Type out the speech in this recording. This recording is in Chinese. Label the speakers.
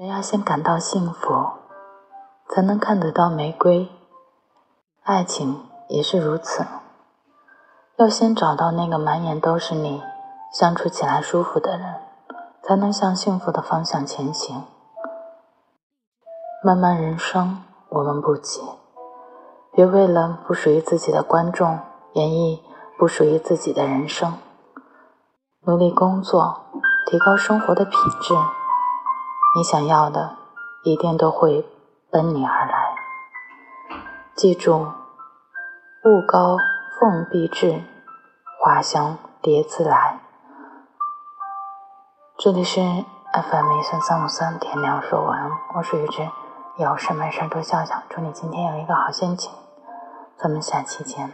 Speaker 1: 人要先感到幸福，才能看得到玫瑰。爱情也是如此，要先找到那个满眼都是你、相处起来舒服的人，才能向幸福的方向前行。漫漫人生，我们不急，别为了不属于自己的观众演绎不属于自己的人生。努力工作，提高生活的品质。你想要的，一定都会奔你而来。记住，物高凤必至，花香蝶自来。这里是 FM 一三三五三，天亮说晚安，我是雨之，有事没事多笑笑。祝你今天有一个好心情，咱们下期见。